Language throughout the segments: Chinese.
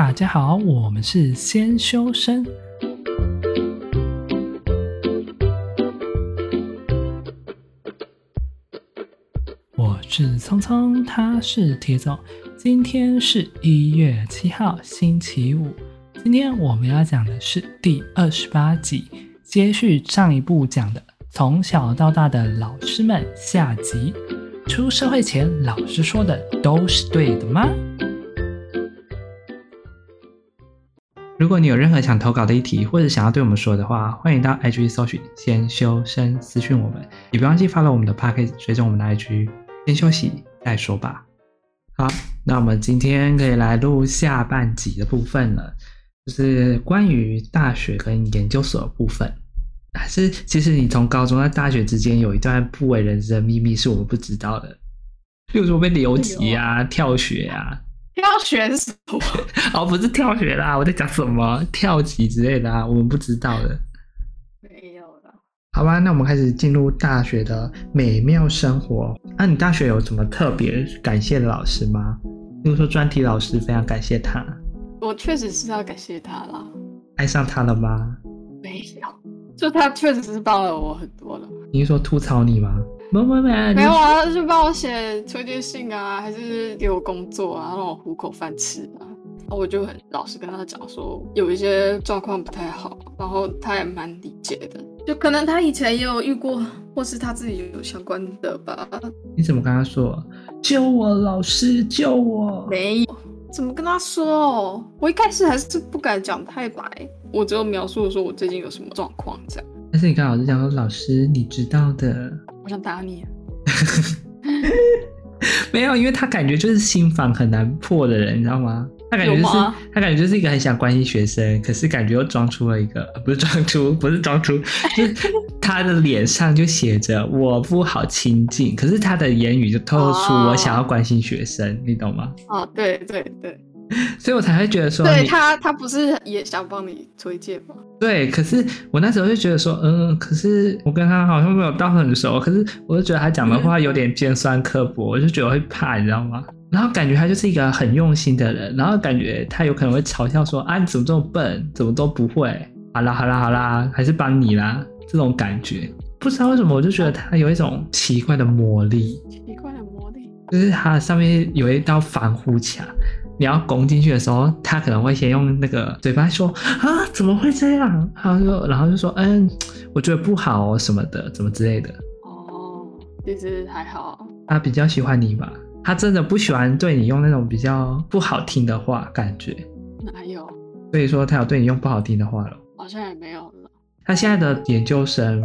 大家好，我们是先修身。我是聪聪，他是铁总。今天是一月七号，星期五。今天我们要讲的是第二十八集，接续上一部讲的从小到大的老师们下集。出社会前，老师说的都是对的吗？如果你有任何想投稿的议题，或者想要对我们说的话，欢迎到 IG 搜寻“先修身”私讯我们，也别忘记 follow 我们的 Podcast，追踪我们的 IG。先休息再说吧。好，那我们今天可以来录下半集的部分了，就是关于大学跟研究所的部分。还是其实你从高中到大学之间有一段不为人知的秘密是我们不知道的，例如说被留级啊、跳学啊。跳学什么？哦，不是跳学啦，我在讲什么跳级之类的啊，我们不知道的。没有了。好吧，那我们开始进入大学的美妙生活。那、啊、你大学有什么特别感谢的老师吗？比如说专题老师，非常感谢他。我确实是要感谢他啦。爱上他了吗？没有，就他确实是帮了我很多了。你是说吐槽你吗？没没没，没有啊，就帮我写推荐信啊，还是给我工作啊，让我糊口饭吃啊。我就很老实跟他讲说，有一些状况不太好，然后他也蛮理解的。就可能他以前也有遇过，或是他自己有相关的吧。你怎么跟他说？救我，老师，救我！没有，怎么跟他说？我一开始还是不敢讲太白，我只有描述说我最近有什么状况这样。但是你跟老师讲说，老师，你知道的。我想打你，没有，因为他感觉就是心房很难破的人，你知道吗？他感觉就是他感觉就是一个很想关心学生，可是感觉又装出了一个，不是装出，不是装出，就是他的脸上就写着我不好亲近，可是他的言语就透露出我想要关心学生，哦、你懂吗？哦，对对对。所以我才会觉得说，对他，他不是也想帮你推荐吗？对，可是我那时候就觉得说，嗯，可是我跟他好像没有到很熟，可是我就觉得他讲的话有点尖酸刻薄，我就觉得会怕，你知道吗？然后感觉他就是一个很用心的人，然后感觉他有可能会嘲笑说，啊，你怎么这么笨，怎么都不会？好啦好啦好啦，还是帮你啦，这种感觉，不知道为什么，我就觉得他有一种奇怪的魔力，奇怪的魔力，就是他上面有一道防护墙。你要攻进去的时候，他可能会先用那个嘴巴说啊，怎么会这样？他说，然后就说，嗯，我觉得不好什么的，怎么之类的。哦，其实还好。他比较喜欢你吧？他真的不喜欢对你用那种比较不好听的话，感觉。哪有？所以说他有对你用不好听的话了？好像也没有了。他现在的研究生，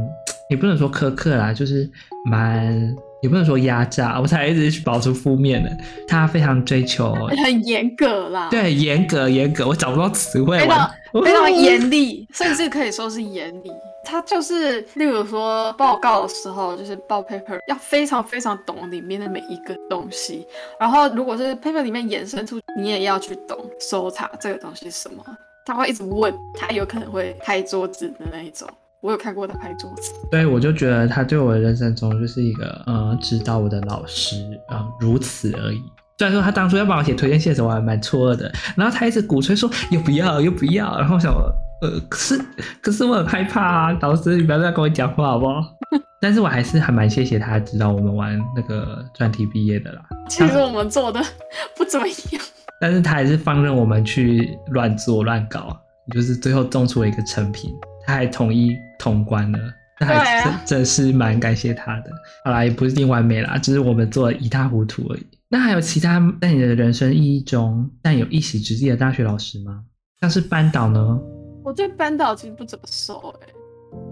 也不能说苛刻啦，就是蛮。也不能说压榨，我才一直去保持负面的。他非常追求，很严格啦。对，严格严格，我找不到词汇。非常非常严 厉，甚至可以说是严厉。他就是，例如说报告的时候，就是报 paper 要非常非常懂里面的每一个东西。然后，如果是 paper 里面衍生出，你也要去懂搜查这个东西是什么。他会一直问，他有可能会拍桌子的那一种。我有看过他拍桌子，对，我就觉得他对我的人生中就是一个呃指导我的老师啊、呃，如此而已。虽然说他当初要帮我写推荐信的时候，我还蛮错愕的，然后他一直鼓吹说又不要又不要，然后我想呃，可是可是我很害怕啊，老师你不要再跟我讲话好不好？但是我还是还蛮谢谢他指导我们玩那个专题毕业的啦。其实我们做的不怎么样，但是他还是放任我们去乱做乱搞，就是最后种出了一个成品。他还同意通关了，那还真、啊、真是蛮感谢他的。好啦，也不是定完美啦，只是我们做的一塌糊涂而已。那还有其他在你的人生意义中但有一席之地的大学老师吗？像是班导呢？我对班导其实不怎么熟哎、欸。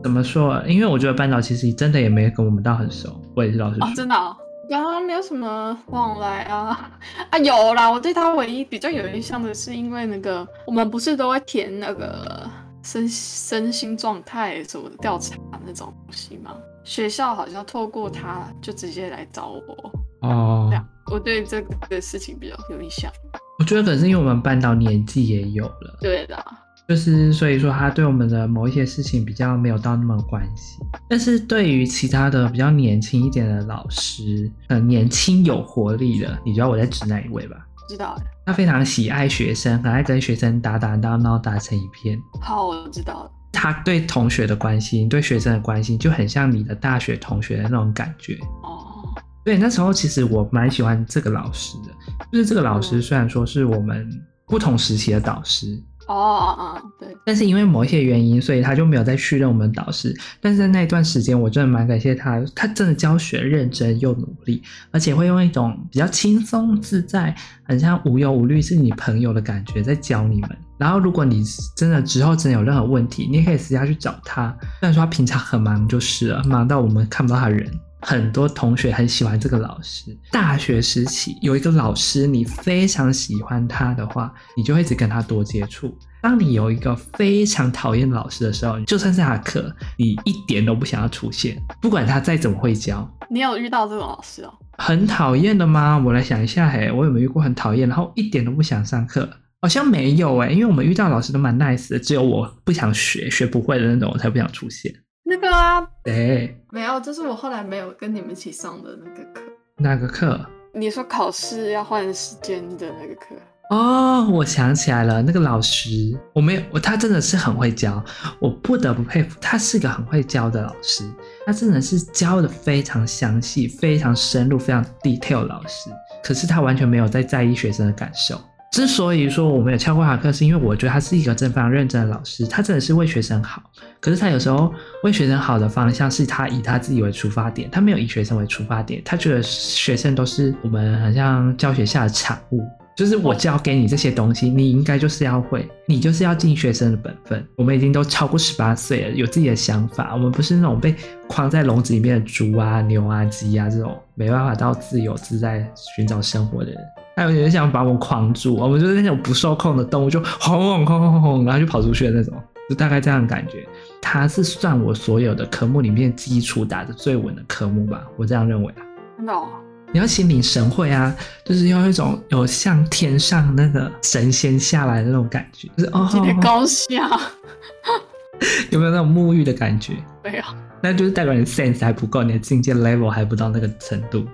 怎么说？因为我觉得班导其实真的也没跟我们到很熟。我也是老师，哦、真的、哦，刚刚没有什么往来啊啊有啦，我对他唯一比较有印象的是，因为那个我们不是都会填那个。身身心状态什么的调查那种东西吗？学校好像透过他就直接来找我哦。这样，我对这个事情比较有印象。我觉得可能是因为我们班导年纪也有了，对的，就是所以说他对我们的某一些事情比较没有到那么关心。但是对于其他的比较年轻一点的老师，很年轻有活力的，你知道我在指哪一位吧？知道哎。他非常喜爱学生，很爱跟学生打打闹闹，打成一片。好，我知道了。他对同学的关心，对学生的关心，就很像你的大学同学的那种感觉。哦，对，那时候其实我蛮喜欢这个老师的，就是这个老师虽然说是我们不同时期的导师。哦哦哦，对。但是因为某一些原因，所以他就没有再续任我们导师。但是在那段时间，我真的蛮感谢他，他真的教学认真又努力，而且会用一种比较轻松自在、很像无忧无虑是你朋友的感觉在教你们。然后如果你真的之后真的有任何问题，你也可以私下去找他。虽然说他平常很忙就是了，忙到我们看不到他人。很多同学很喜欢这个老师。大学时期有一个老师，你非常喜欢他的话，你就会一直跟他多接触。当你有一个非常讨厌老师的时候，就算是他课，你一点都不想要出现，不管他再怎么会教。你有遇到这种老师哦？很讨厌的吗？我来想一下，嘿，我有没有遇过很讨厌，然后一点都不想上课？好像没有诶，因为我们遇到老师都蛮 nice 的，只有我不想学，学不会的那种，我才不想出现。那个啊，对，没有，这是我后来没有跟你们一起上的那个课。那个课？你说考试要换时间的那个课。哦，我想起来了，那个老师，我没有，我他真的是很会教，我不得不佩服，他是个很会教的老师，他真的是教的非常详细、非常深入、非常 detail 老师，可是他完全没有在在意学生的感受。之所以说我没有翘过他课，是因为我觉得他是一个真非常认真的老师，他真的是为学生好。可是他有时候为学生好的方向是他以他自己为出发点，他没有以学生为出发点，他觉得学生都是我们好像教学下的产物。就是我教给你这些东西，你应该就是要会，你就是要尽学生的本分。我们已经都超过十八岁了，有自己的想法，我们不是那种被框在笼子里面的猪啊、牛啊、鸡啊这种没办法到自由自在寻找生活的人。还有人想把我们框住，我们就是那种不受控的动物，就轰轰轰轰轰，然后就跑出去的那种，就大概这样的感觉。它是算我所有的科目里面基础打得最稳的科目吧，我这样认为啊。真的哦。你要心领神会啊，就是要一种有像天上那个神仙下来的那种感觉，就是哦，有点高下，有没有那种沐浴的感觉？没有，那就是代表你 sense 还不够，你的境界 level 还不到那个程度。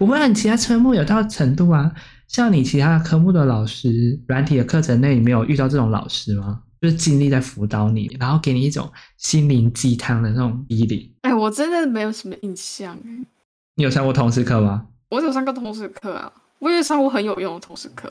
不会，你其他科目有到程度啊？像你其他科目的老师，软体的课程内，你没有遇到这种老师吗？就是尽力在辅导你，然后给你一种心灵鸡汤的那种逼力。哎，我真的没有什么印象。你有上过通识课吗？我有上过通识课啊，我也上过很有用的通识课，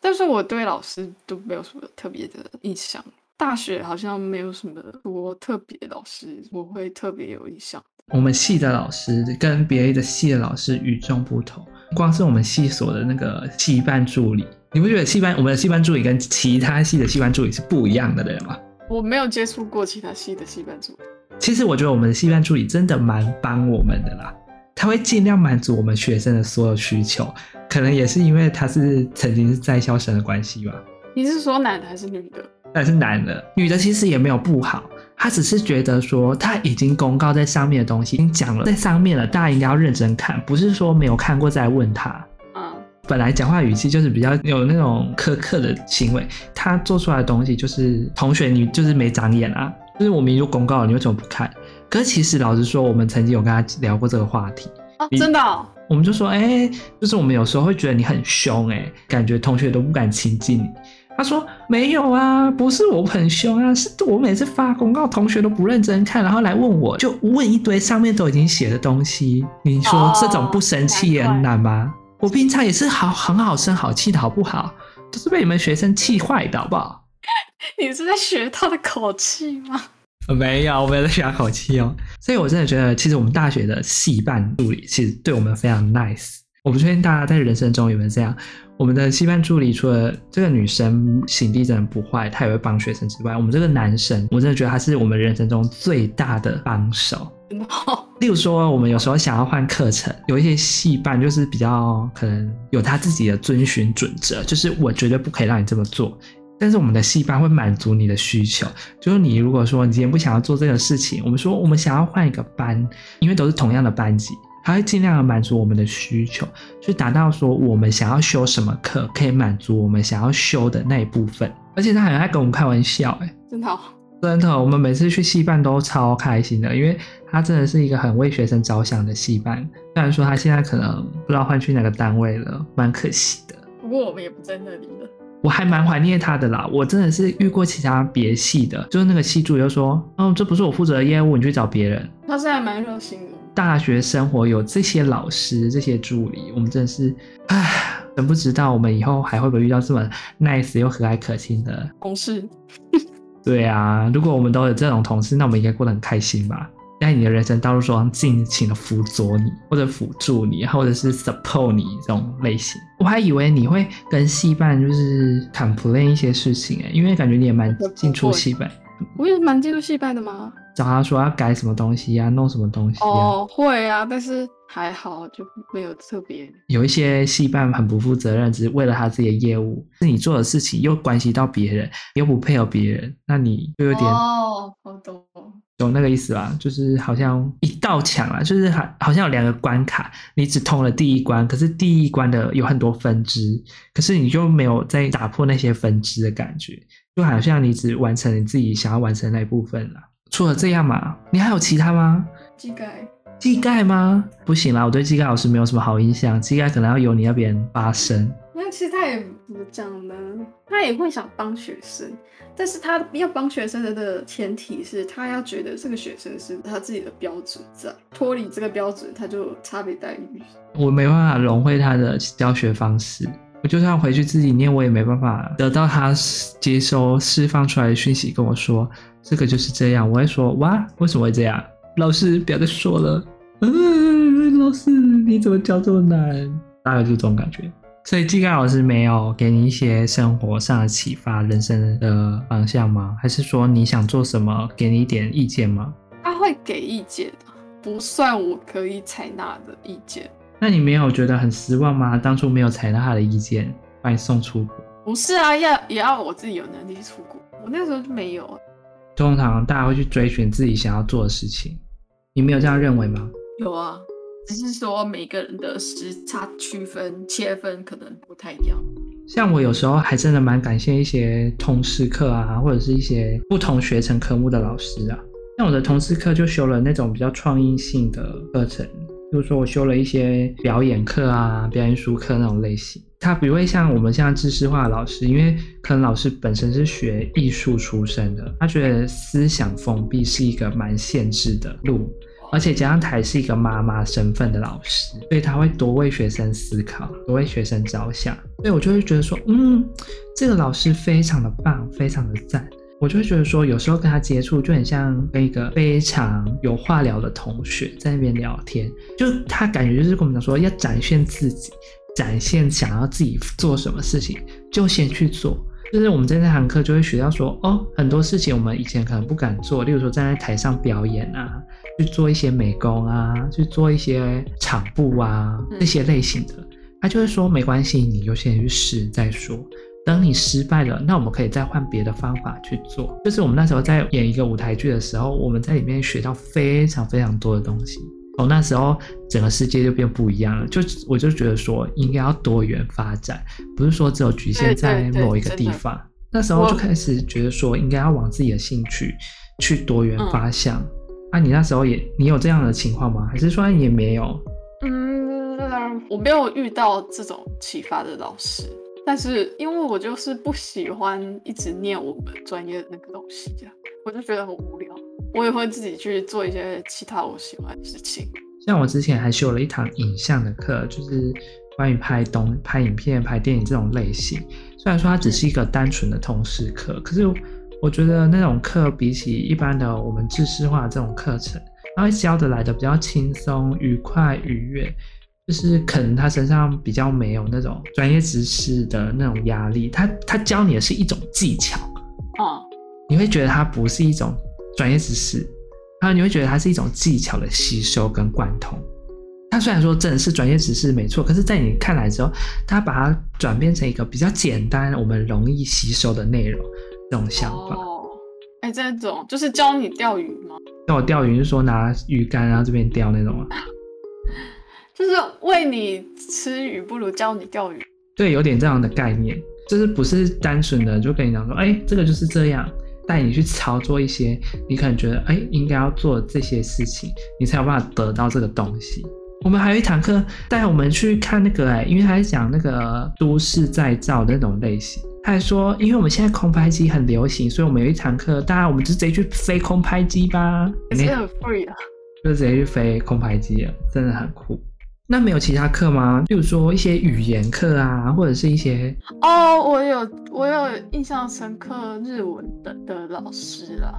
但是我对老师都没有什么特别的印象。大学好像没有什么多特别老师，我会特别有印象。我们系的老师跟别的系的老师与众不同，光是我们系所的那个系办助理，你不觉得系办我们的系办助理跟其他系的系办助理是不一样的人吗？我没有接触过其他系的系办助理。其实我觉得我们的系办助理真的蛮帮我们的啦。他会尽量满足我们学生的所有需求，可能也是因为他是曾经是在校生的关系吧。你是说男的还是女的？但是男的，女的其实也没有不好，他只是觉得说他已经公告在上面的东西已经讲了在上面了，大家应该要认真看，不是说没有看过再问他。嗯，本来讲话语气就是比较有那种苛刻的行为，他做出来的东西就是同学你就是没长眼啊，就是我明明就公告了，你为什么不看？可是其实老实说，我们曾经有跟他聊过这个话题啊，真的、哦，我们就说，哎、欸，就是我们有时候会觉得你很凶，哎，感觉同学都不敢亲近你。他说没有啊，不是我很凶啊，是我每次发公告，同学都不认真看，然后来问我就问一堆上面都已经写的东西。你说这种不生气也很难吗？哦、我平常也是好很好生好气的好不好？都是被你们学生气坏的好不好？你是在学他的口气吗？没有，我没有在学口气哦。所以，我真的觉得，其实我们大学的系办助理其实对我们非常 nice。我不确定大家在人生中有没有这样。我们的戏班助理除了这个女生心地真的不坏，她也会帮学生之外，我们这个男生，我真的觉得他是我们人生中最大的帮手。例如说，我们有时候想要换课程，有一些戏班就是比较可能有他自己的遵循准则，就是我绝对不可以让你这么做。但是我们的戏班会满足你的需求，就是你如果说你今天不想要做这个事情，我们说我们想要换一个班，因为都是同样的班级，他会尽量的满足我们的需求，去达到说我们想要修什么课可以满足我们想要修的那一部分。而且他很爱跟我们开玩笑，哎，真的好。真的，我们每次去戏班都超开心的，因为他真的是一个很为学生着想的戏班。虽然说他现在可能不知道换去哪个单位了，蛮可惜的。不过我们也不在那里了。我还蛮怀念他的啦，我真的是遇过其他别系的，就是那个系主又说，哦，这不是我负责的业务，你去找别人。他现在蛮热心的。大学生活有这些老师、这些助理，我们真的是，唉，真不知道我们以后还会不会遇到这么 nice 又和蔼可亲的同事。对啊，如果我们都有这种同事，那我们应该过得很开心吧？在你的人生道路上尽情的辅佐你，或者辅助你，或者是 support 你这种类型。我还以为你会跟戏办就是 complain 一些事情诶，因为感觉你也蛮进出戏办。我也蛮进入戏办的吗？找他说要改什么东西呀、啊，弄什么东西、啊？哦，会啊，但是还好，就没有特别。有一些戏办很不负责任，只是为了他自己的业务，是你做的事情又关系到别人，又不配合别人，那你就有点哦，我懂，懂那个意思吧？就是好像一道墙啊，就是好好像有两个关卡，你只通了第一关，可是第一关的有很多分支，可是你就没有再打破那些分支的感觉，就好像你只完成你自己想要完成的那一部分了。除了这样嘛，你还有其他吗？技盖，技盖吗？不行啦，我对技盖老师没有什么好印象，技盖可能要由你那边发声。那其实他也怎么讲呢？他也会想帮学生，但是他要帮学生的的前提是他要觉得这个学生是他自己的标准在，脱离这个标准他就差别待遇。我没办法融会他的教学方式。我就算回去自己念，我也没办法得到他接收释放出来的讯息，跟我说这个就是这样。我会说哇，为什么会这样？老师不要再说了。嗯，老师你怎么教这么难？大概就这种感觉。所以技概老师没有给你一些生活上的启发、人生的方向吗？还是说你想做什么，给你一点意见吗？他会给意见，不算我可以采纳的意见。那你没有觉得很失望吗？当初没有采纳他的意见，把你送出国？不是啊，要也要我自己有能力出国。我那时候就没有。通常大家会去追寻自己想要做的事情，你没有这样认为吗？有啊，只是说每个人的时差区分切分可能不太一样。像我有时候还真的蛮感谢一些通识课啊，或者是一些不同学程科目的老师啊。像我的通识课就修了那种比较创意性的课程。就是说，我修了一些表演课啊、表演术课那种类型，他不会像我们像知识化的老师，因为可能老师本身是学艺术出身的，他觉得思想封闭是一个蛮限制的路，而且加上他还是一个妈妈身份的老师，所以他会多为学生思考，多为学生着想，所以我就会觉得说，嗯，这个老师非常的棒，非常的赞。我就会觉得说，有时候跟他接触就很像跟一个非常有话聊的同学在那边聊天，就他感觉就是跟我们讲说，要展现自己，展现想要自己做什么事情，就先去做。就是我们在那堂课就会学到说，哦，很多事情我们以前可能不敢做，例如说站在台上表演啊，去做一些美工啊，去做一些场布啊这些类型的，他就会说没关系，你就先去试再说。等你失败了，那我们可以再换别的方法去做。就是我们那时候在演一个舞台剧的时候，我们在里面学到非常非常多的东西。从那时候，整个世界就变不一样了。就我就觉得说，应该要多元发展，不是说只有局限在某一个地方。那时候就开始觉得说，应该要往自己的兴趣去多元发向。嗯、啊，你那时候也你有这样的情况吗？还是说你也没有？嗯，我没有遇到这种启发的老师。但是因为我就是不喜欢一直念我们专业的那个东西，这样我就觉得很无聊。我也会自己去做一些其他我喜欢的事情。像我之前还修了一堂影像的课，就是关于拍东、拍影片、拍电影这种类型。虽然说它只是一个单纯的通识课，可是我觉得那种课比起一般的我们知识化这种课程，它会教得来的比较轻松、愉快、愉悦。就是可能他身上比较没有那种专业知识的那种压力，他他教你的是一种技巧，哦，你会觉得它不是一种专业知识，然后你会觉得它是一种技巧的吸收跟贯通。他虽然说真的是专业知识没错，可是在你看来之后，他把它转变成一个比较简单、我们容易吸收的内容，这种想法。哦，哎，这种就是教你钓鱼吗？教我钓鱼是说拿鱼竿然后这边钓那种吗？就是喂你吃鱼，不如教你钓鱼。对，有点这样的概念，就是不是单纯的就跟你讲说，哎，这个就是这样，带你去操作一些你可能觉得哎应该要做这些事情，你才有办法得到这个东西。我们还有一堂课带我们去看那个哎，因为他是讲那个都市再造的那种类型。他还说，因为我们现在空拍机很流行，所以我们有一堂课，大家我们就直接去飞空拍机吧。这很 free 啊，就直接去飞空拍机了，真的很酷。那没有其他课吗？比如说一些语言课啊，或者是一些……哦，我有我有印象深刻日文的的老师啦，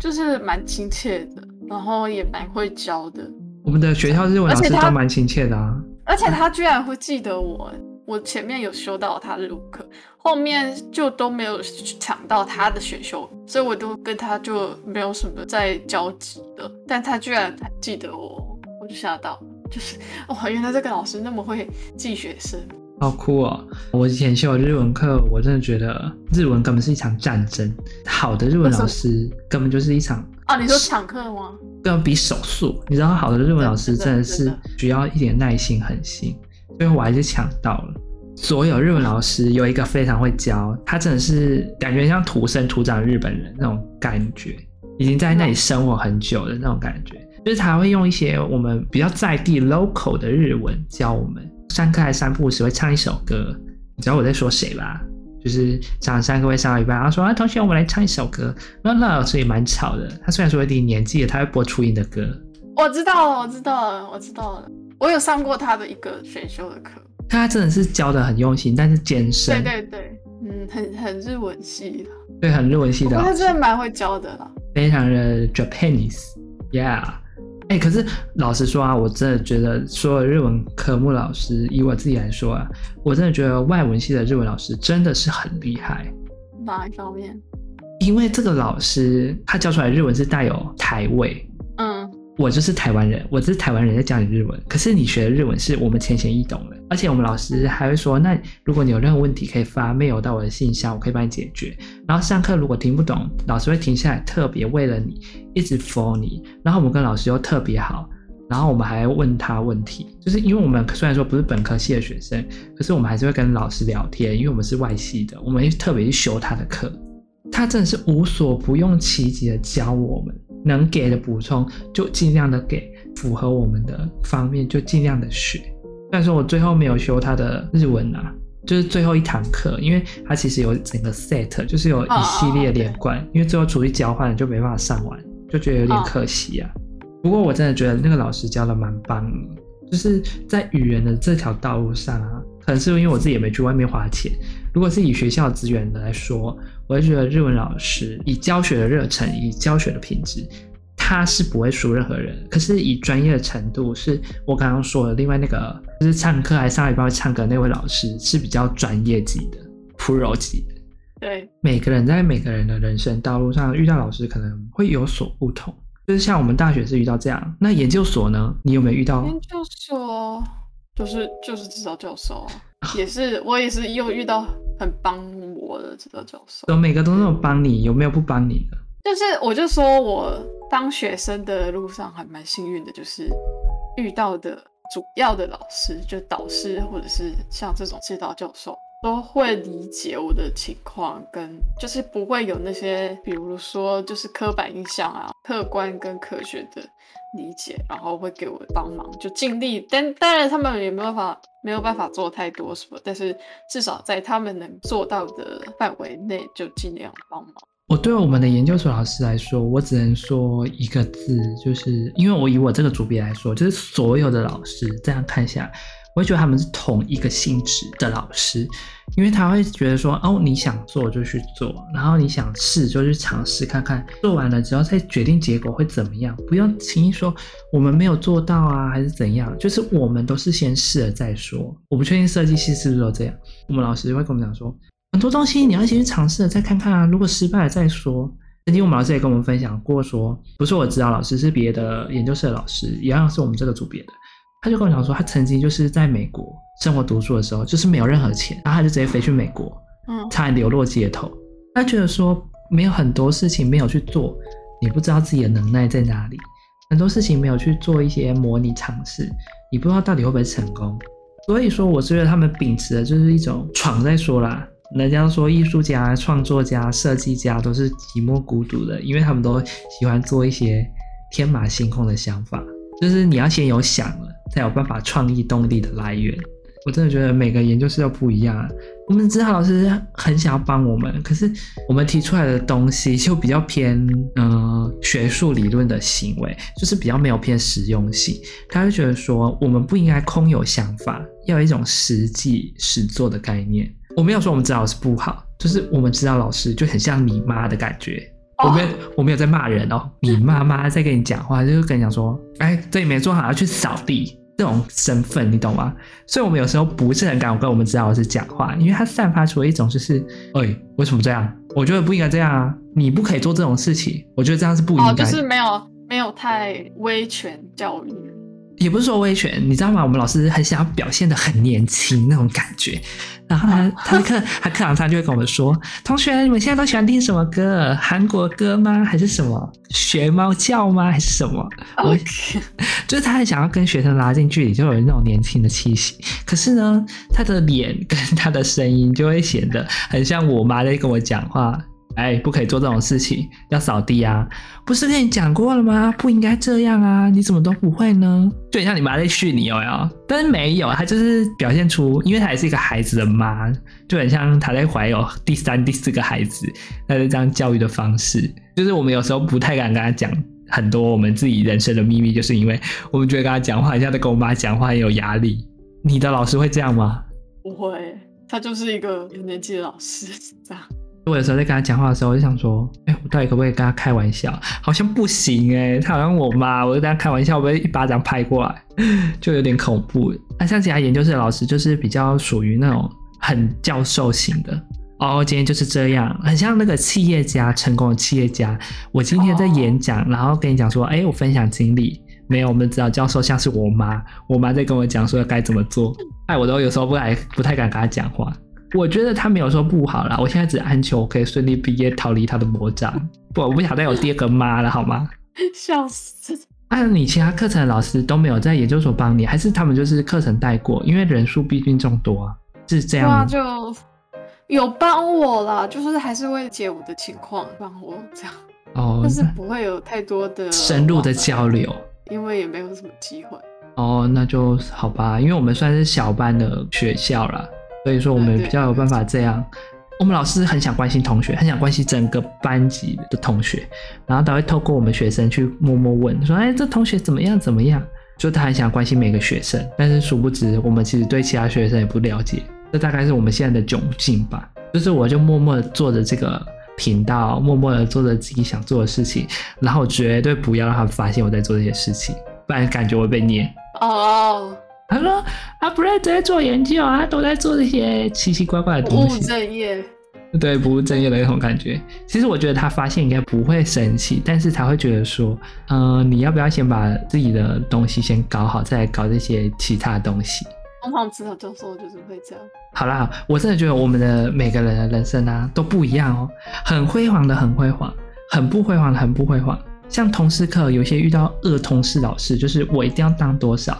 就是蛮亲切的，然后也蛮会教的。我们的学校日文老师都蛮亲切的啊，而且他居然会记得我。我前面有修到他日文课，后面就都没有抢到他的选修，所以我都跟他就没有什么再交集的。但他居然还记得我，我就吓到，就是哇，原来这个老师那么会记学生，好酷哦！我以前修日文课，我真的觉得日文根本是一场战争，好的日文老师根本就是一场。啊，你说抢课吗？更比手速，你知道，好的日文老师真的是需要一点耐心、狠心。最后我还是抢到了。所有日文老师有一个非常会教，他真的是感觉像土生土长的日本人那种感觉，已经在那里生活很久的那种感觉。就是他会用一些我们比较在地 local 的日文教我们。上课还三不五时会唱一首歌，你知道我在说谁吧？就是上上课会上到一半，然后说啊，同学，我们来唱一首歌。那那老师也蛮吵的，他虽然说有点年纪了，他会播初音的歌。我知道了，我知道了，我知道了。我有上过他的一个选修的课，他真的是教的很用心，但是艰深。对对对，嗯，很很日文系的，对，很日文系的。他真的蛮会教的啦，非常的 Japanese，yeah。哎、欸，可是老实说啊，我真的觉得所有日文科目老师，以我自己来说啊，我真的觉得外文系的日文老师真的是很厉害。哪一方面？因为这个老师他教出来的日文是带有台味。我就是台湾人，我是台湾人在教你日文。可是你学的日文是我们浅显易懂的，而且我们老师还会说，那如果你有任何问题，可以发 mail 到我的信箱，我可以帮你解决。然后上课如果听不懂，老师会停下来，特别为了你一直 for 你。然后我们跟老师又特别好，然后我们还要问他问题，就是因为我们虽然说不是本科系的学生，可是我们还是会跟老师聊天，因为我们是外系的，我们特别去修他的课。他真的是无所不用其极的教我们。能给的补充就尽量的给，符合我们的方面就尽量的学。但是我最后没有修他的日文啊，就是最后一堂课，因为他其实有整个 set，就是有一系列连贯，因为最后出去交换就没办法上完，就觉得有点可惜啊。不过我真的觉得那个老师教的蛮棒的，就是在语言的这条道路上啊，可能是因为我自己也没去外面花钱。如果是以学校资源的来说，我会觉得日文老师以教学的热忱，以教学的品质，他是不会输任何人。可是以专业的程度，是我刚刚说的，另外那个就是唱歌还上礼拜会唱歌那位老师是比较专业级的，pro 级的。对，每个人在每个人的人生道路上遇到老师可能会有所不同。就是像我们大学是遇到这样，那研究所呢？你有没有遇到？研究所就是就是指导教授。也是，我也是又遇到很帮我的指导教授。有每个都那么帮你，有没有不帮你的？就是我就说我当学生的路上还蛮幸运的，就是遇到的主要的老师，就导师或者是像这种指导教授，都会理解我的情况，跟就是不会有那些，比如说就是刻板印象啊，客观跟科学的。理解，然后会给我帮忙，就尽力。但当然，他们也没有办法，没有办法做太多什么。但是至少在他们能做到的范围内，就尽量帮忙。我对我们的研究所老师来说，我只能说一个字，就是因为我以我这个组别来说，就是所有的老师这样看下来。我会觉得他们是同一个性质的老师，因为他会觉得说，哦，你想做就去做，然后你想试就去尝试看看，做完了之后再决定结果会怎么样，不用轻易说我们没有做到啊，还是怎样，就是我们都是先试了再说。我不确定设计系是不是都这样，我们老师会跟我们讲说，很多东西你要先去尝试了再看看啊，如果失败了再说。曾经我们老师也跟我们分享过说，不是我指导老师，是别的研究室的老师，一样是我们这个组别的。他就跟我讲说，他曾经就是在美国生活读书的时候，就是没有任何钱，然后他就直接飞去美国，嗯，差点流落街头。他觉得说，没有很多事情没有去做，你不知道自己的能耐在哪里；很多事情没有去做一些模拟尝试，你不知道到底会不会成功。所以说，我是觉得他们秉持的就是一种闯再说啦，人家说艺术家、创作家、设计家都是寂寞孤独的，因为他们都喜欢做一些天马行空的想法，就是你要先有想了，才有办法创意动力的来源。我真的觉得每个研究室都不一样啊。我们指导老师很想要帮我们，可是我们提出来的东西就比较偏嗯、呃、学术理论的行为，就是比较没有偏实用性。他就觉得说我们不应该空有想法，要有一种实际实做的概念。我没有说我们指导老师不好，就是我们指导老师就很像你妈的感觉。我没有我没有在骂人哦，你妈妈在跟你讲话，就是跟你讲说，哎，这里没做好，要去扫地。这种身份，你懂吗？所以我们有时候不是很敢跟我们指导老师讲话，因为他散发出了一种就是，哎，为什么这样？我觉得不应该这样啊！你不可以做这种事情，我觉得这样是不应该。哦，就是没有没有太威权教育。也不是说威权，你知道吗？我们老师很想要表现的很年轻那种感觉，然后他他的课他课堂上就会跟我们说：“同学，你们现在都喜欢听什么歌？韩国歌吗？还是什么学猫叫吗？还是什么？” Okay. 就是他很想要跟学生拉近距离，就有那种年轻的气息。可是呢，他的脸跟他的声音就会显得很像我妈在跟我讲话。哎，不可以做这种事情，要扫地啊！不是跟你讲过了吗？不应该这样啊！你怎么都不会呢？就很像你妈在训你哦哟，但是没有，她就是表现出，因为她也是一个孩子的妈，就很像她在怀有第三、第四个孩子，她是这样教育的方式。就是我们有时候不太敢跟她讲很多我们自己人生的秘密，就是因为我们觉得跟她讲话，像在跟我妈讲话，很有压力。你的老师会这样吗？不会，他就是一个有年纪的老师，这样。我有时候在跟他讲话的时候，我就想说，哎、我到底可不可以跟他开玩笑？好像不行哎、他好像我妈，我就跟他开玩笑，我被一巴掌拍过来，就有点恐怖。那、像其他研究室的老师，就是比较属于那种很教授型的。哦，今天就是这样，很像那个企业家，成功的企业家。我今天在演讲，然后跟你讲说，哎、我分享经历。没有，我们知道教授像是我妈，我妈在跟我讲说该怎么做，哎，我都有时候不太不太敢跟他讲话。我觉得他没有说不好啦，我现在只安求我可以顺利毕业，逃离他的魔掌。不，我不想再有第二个妈了，好吗？笑死！啊，你其他课程的老师都没有在研究所帮你，还是他们就是课程带过？因为人数毕竟众多啊，是这样吗？对啊，就有帮我啦，就是还是会解我的情况，帮我这样。哦，但是不会有太多的深入的交流，因为也没有什么机会。哦，那就好吧，因为我们算是小班的学校啦。所以说我们比较有办法这样，我们老师很想关心同学，很想关心整个班级的同学，然后他会透过我们学生去默默问，说：“哎，这同学怎么样？怎么样？”就他很想关心每个学生，但是殊不知我们其实对其他学生也不了解，这大概是我们现在的窘境吧。就是我就默默的做着这个频道，默默的做着自己想做的事情，然后绝对不要让他们发现我在做这些事情，不然感觉我会被念。哦。他说：“他不认真做研究，啊都在做这些奇奇怪怪的东西。”不务正业，对，不务正业的那种感觉。其实我觉得他发现应该不会生气，但是他会觉得说：“嗯、呃，你要不要先把自己的东西先搞好，再来搞这些其他的东西？”通常指导教授就是会这样。好啦，我真的觉得我们的每个人的人生啊都不一样哦，很辉煌的很辉煌，很不辉煌的很不辉煌。像通识课，有些遇到恶通识老师，就是我一定要当多少。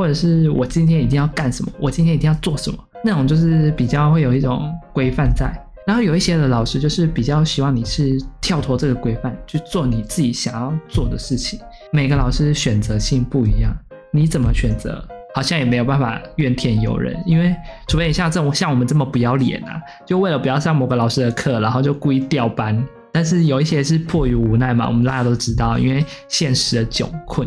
或者是我今天一定要干什么，我今天一定要做什么，那种就是比较会有一种规范在。然后有一些的老师就是比较希望你是跳脱这个规范去做你自己想要做的事情。每个老师选择性不一样，你怎么选择，好像也没有办法怨天尤人。因为除非你像这种像我们这么不要脸啊，就为了不要上某个老师的课，然后就故意调班。但是有一些是迫于无奈嘛，我们大家都知道，因为现实的窘困。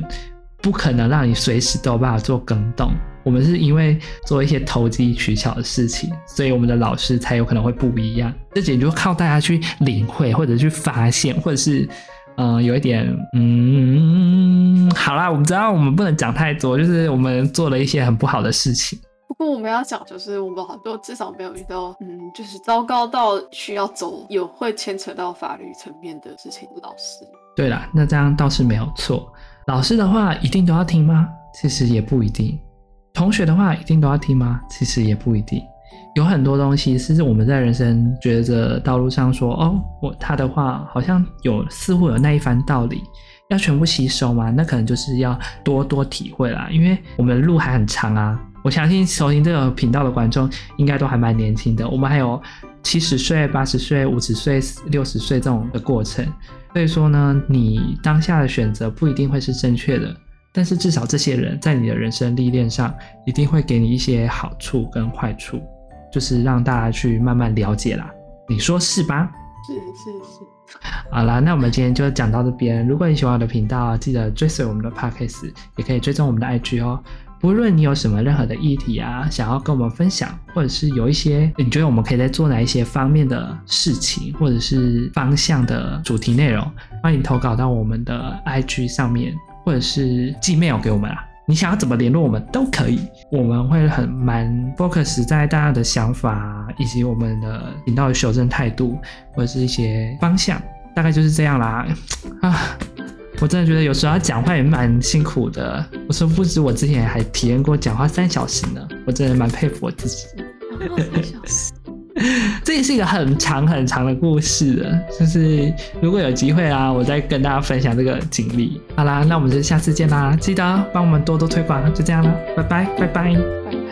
不可能让你随时都有办法做更动。我们是因为做一些投机取巧的事情，所以我们的老师才有可能会不一样。这简直就靠大家去领会，或者去发现，或者是嗯、呃，有一点嗯，好啦，我们知道我们不能讲太多，就是我们做了一些很不好的事情。不过我们要讲，就是我们好多至少没有遇到，嗯，就是糟糕到需要走有会牵扯到法律层面的事情的老师。对啦，那这样倒是没有错。老师的话一定都要听吗？其实也不一定。同学的话一定都要听吗？其实也不一定。有很多东西是我们在人生抉择道路上说，哦，我他的话好像有似乎有那一番道理，要全部吸收吗？那可能就是要多多体会啦，因为我们路还很长啊。我相信收听这个频道的观众应该都还蛮年轻的，我们还有七十岁、八十岁、五十岁、六十岁这种的过程。所以说呢，你当下的选择不一定会是正确的，但是至少这些人在你的人生历练上，一定会给你一些好处跟坏处，就是让大家去慢慢了解啦。你说是吧？是是是。好啦，那我们今天就讲到这边。如果你喜欢我的频道，记得追随我们的 Podcast，也可以追踪我们的 IG 哦。不论你有什么任何的议题啊，想要跟我们分享，或者是有一些你觉得我们可以在做哪一些方面的事情，或者是方向的主题内容，欢迎投稿到我们的 IG 上面，或者是寄 mail 给我们啊。你想要怎么联络我们都可以，我们会很蛮 focus 在大家的想法以及我们的频道的修正态度，或者是一些方向，大概就是这样啦啊。我真的觉得有时候要讲话也蛮辛苦的。我说不止我之前还体验过讲话三小时呢，我真的蛮佩服我自己。三小时，这也是一个很长很长的故事的。就是如果有机会啊，我再跟大家分享这个经历。好啦，那我们就下次见啦，记得帮我们多多推广。就这样了，拜拜，拜拜。